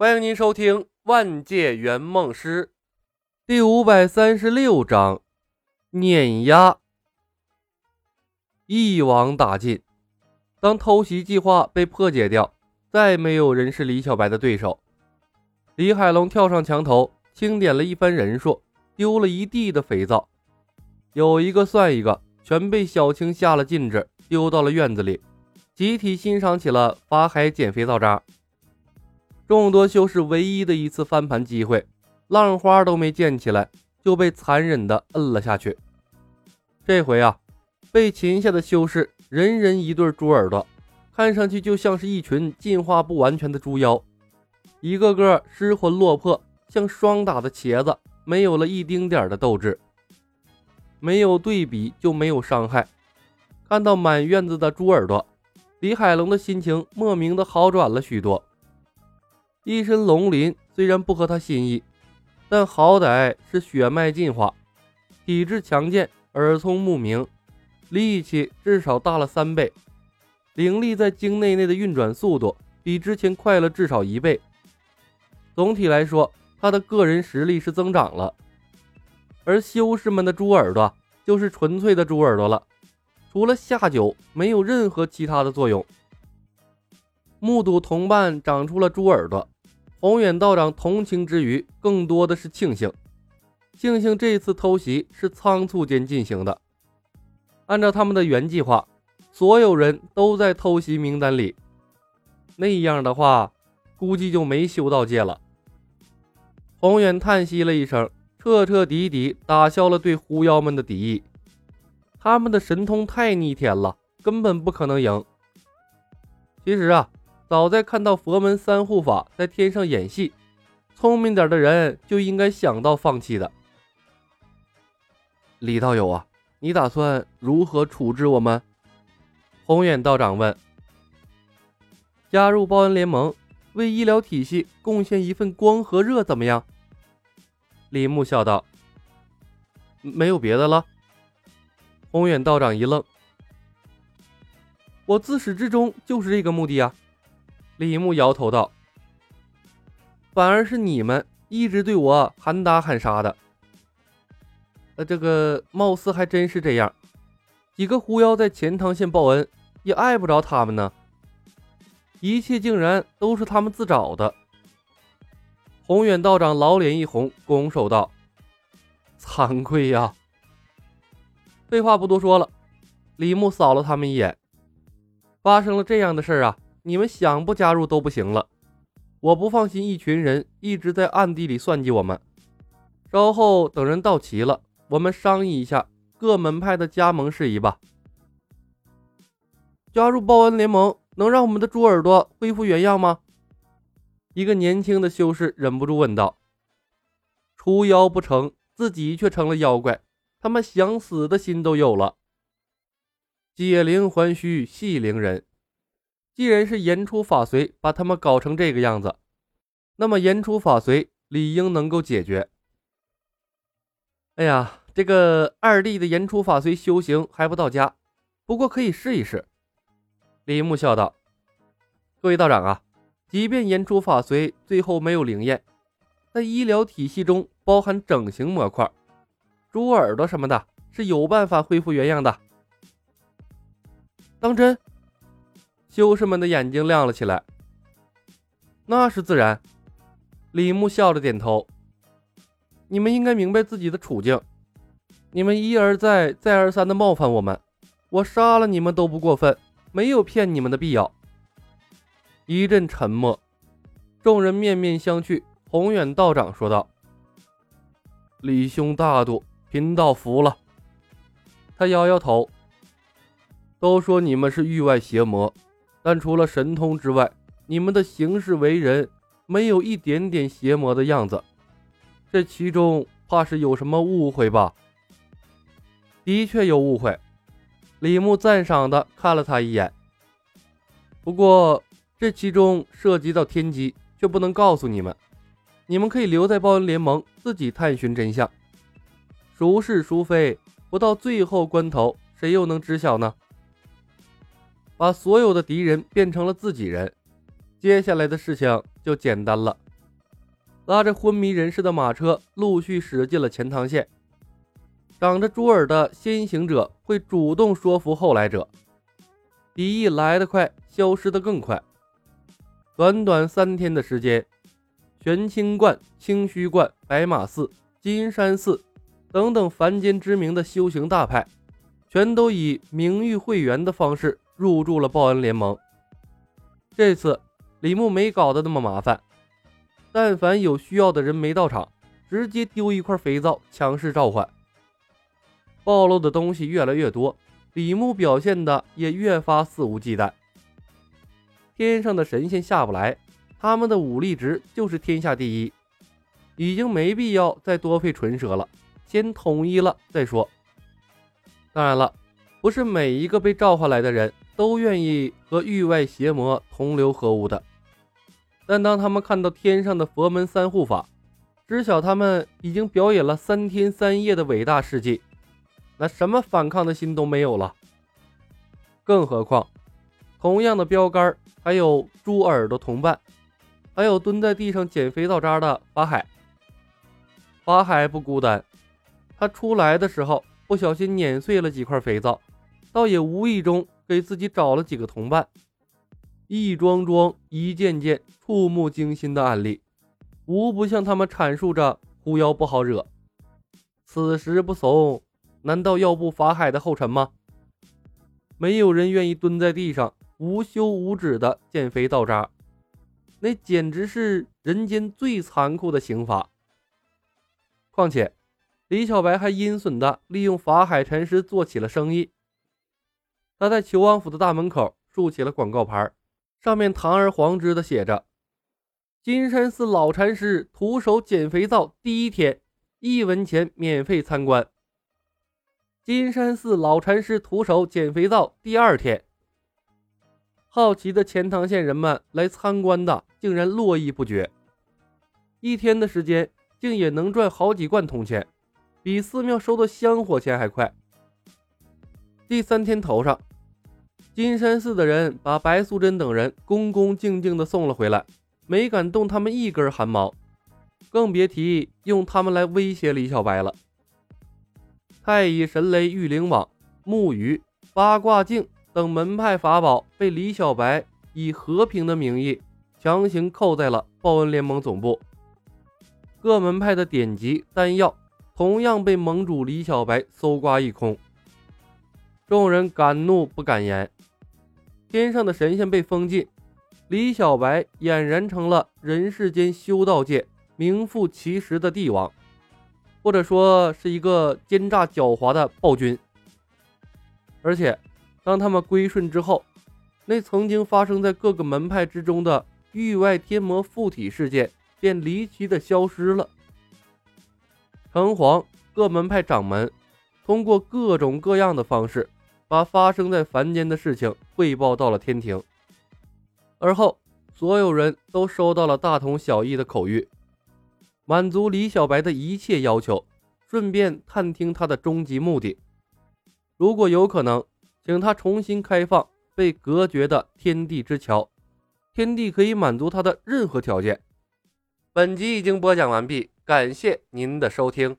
欢迎您收听《万界圆梦师》第五百三十六章：碾压。一网打尽。当偷袭计划被破解掉，再没有人是李小白的对手。李海龙跳上墙头，清点了一番人数，丢了一地的肥皂，有一个算一个，全被小青下了禁制，丢到了院子里，集体欣赏起了法海捡肥皂渣。众多修士唯一的一次翻盘机会，浪花都没溅起来，就被残忍的摁了下去。这回啊，被擒下的修士人人一对猪耳朵，看上去就像是一群进化不完全的猪妖，一个个失魂落魄，像霜打的茄子，没有了一丁点的斗志。没有对比就没有伤害。看到满院子的猪耳朵，李海龙的心情莫名的好转了许多。一身龙鳞虽然不合他心意，但好歹是血脉进化，体质强健，耳聪目明，力气至少大了三倍，灵力在经内内的运转速度比之前快了至少一倍。总体来说，他的个人实力是增长了。而修士们的猪耳朵就是纯粹的猪耳朵了，除了下酒，没有任何其他的作用。目睹同伴长出了猪耳朵。宏远道长同情之余，更多的是庆幸，庆幸这次偷袭是仓促间进行的。按照他们的原计划，所有人都在偷袭名单里，那样的话，估计就没修道界了。宏远叹息了一声，彻彻底底打消了对狐妖们的敌意。他们的神通太逆天了，根本不可能赢。其实啊。早在看到佛门三护法在天上演戏，聪明点的人就应该想到放弃的。李道友啊，你打算如何处置我们？宏远道长问。加入报恩联盟，为医疗体系贡献一份光和热，怎么样？李牧笑道。没有别的了。宏远道长一愣。我自始至终就是这个目的啊。李牧摇头道：“反而是你们一直对我喊打喊杀的。呃，这个貌似还真是这样。几个狐妖在钱塘县报恩，也碍不着他们呢。一切竟然都是他们自找的。”宏远道长老脸一红，拱手道：“惭愧呀！”废话不多说了，李牧扫了他们一眼。发生了这样的事儿啊！你们想不加入都不行了，我不放心一群人一直在暗地里算计我们。稍后等人到齐了，我们商议一下各门派的加盟事宜吧。加入报恩联盟能让我们的猪耳朵恢复原样吗？一个年轻的修士忍不住问道。除妖不成，自己却成了妖怪，他们想死的心都有了。解铃还须系铃人。既然是言出法随把他们搞成这个样子，那么言出法随理应能够解决。哎呀，这个二弟的言出法随修行还不到家，不过可以试一试。李牧笑道：“各位道长啊，即便言出法随最后没有灵验，在医疗体系中包含整形模块、猪耳朵什么的，是有办法恢复原样的。当真？”修士们的眼睛亮了起来。那是自然，李牧笑着点头。你们应该明白自己的处境。你们一而再、再而三的冒犯我们，我杀了你们都不过分，没有骗你们的必要。一阵沉默，众人面面相觑。宏远道长说道：“李兄大度，贫道服了。”他摇摇头。都说你们是域外邪魔。但除了神通之外，你们的行事为人没有一点点邪魔的样子，这其中怕是有什么误会吧？的确有误会。李牧赞赏的看了他一眼。不过这其中涉及到天机，却不能告诉你们。你们可以留在报恩联盟自己探寻真相。孰是孰非，不到最后关头，谁又能知晓呢？把所有的敌人变成了自己人，接下来的事情就简单了。拉着昏迷人士的马车陆续驶进了钱塘县。长着猪耳的先行者会主动说服后来者，敌意来得快，消失得更快。短短三天的时间，玄清观、清虚观、白马寺、金山寺等等凡间知名的修行大派，全都以名誉会员的方式入驻了报恩联盟。这次李牧没搞得那么麻烦。但凡有需要的人没到场，直接丢一块肥皂，强势召唤。暴露的东西越来越多，李牧表现的也越发肆无忌惮。天上的神仙下不来，他们的武力值就是天下第一，已经没必要再多费唇舌了，先统一了再说。当然了，不是每一个被召唤来的人都愿意和域外邪魔同流合污的。但当他们看到天上的佛门三护法，知晓他们已经表演了三天三夜的伟大事迹，那什么反抗的心都没有了。更何况，同样的标杆还有猪耳朵同伴，还有蹲在地上捡肥皂渣的法海。法海不孤单，他出来的时候不小心碾碎了几块肥皂，倒也无意中给自己找了几个同伴。一桩桩、一件件触目惊心的案例，无不向他们阐述着狐妖不好惹。此时不怂，难道要步法海的后尘吗？没有人愿意蹲在地上无休无止的捡肥倒渣，那简直是人间最残酷的刑罚。况且，李小白还阴损的利用法海禅师做起了生意。他在求王府的大门口竖起了广告牌。上面堂而皇之的写着：“金山寺老禅师徒手捡肥皂第一天，一文钱免费参观。”金山寺老禅师徒手捡肥皂第二天，好奇的钱塘县人们来参观的竟然络绎不绝，一天的时间竟也能赚好几贯铜钱，比寺庙收的香火钱还快。第三天头上。金山寺的人把白素贞等人恭恭敬敬地送了回来，没敢动他们一根汗毛，更别提用他们来威胁李小白了。太乙神雷御灵网、木鱼、八卦镜等门派法宝被李小白以和平的名义强行扣在了报恩联盟总部，各门派的典籍、丹药同样被盟主李小白搜刮一空。众人敢怒不敢言。天上的神仙被封禁，李小白俨然成了人世间修道界名副其实的帝王，或者说是一个奸诈狡猾的暴君。而且，当他们归顺之后，那曾经发生在各个门派之中的域外天魔附体事件便离奇的消失了。城隍、各门派掌门通过各种各样的方式。把发生在凡间的事情汇报到了天庭，而后所有人都收到了大同小异的口谕，满足李小白的一切要求，顺便探听他的终极目的。如果有可能，请他重新开放被隔绝的天地之桥，天地可以满足他的任何条件。本集已经播讲完毕，感谢您的收听。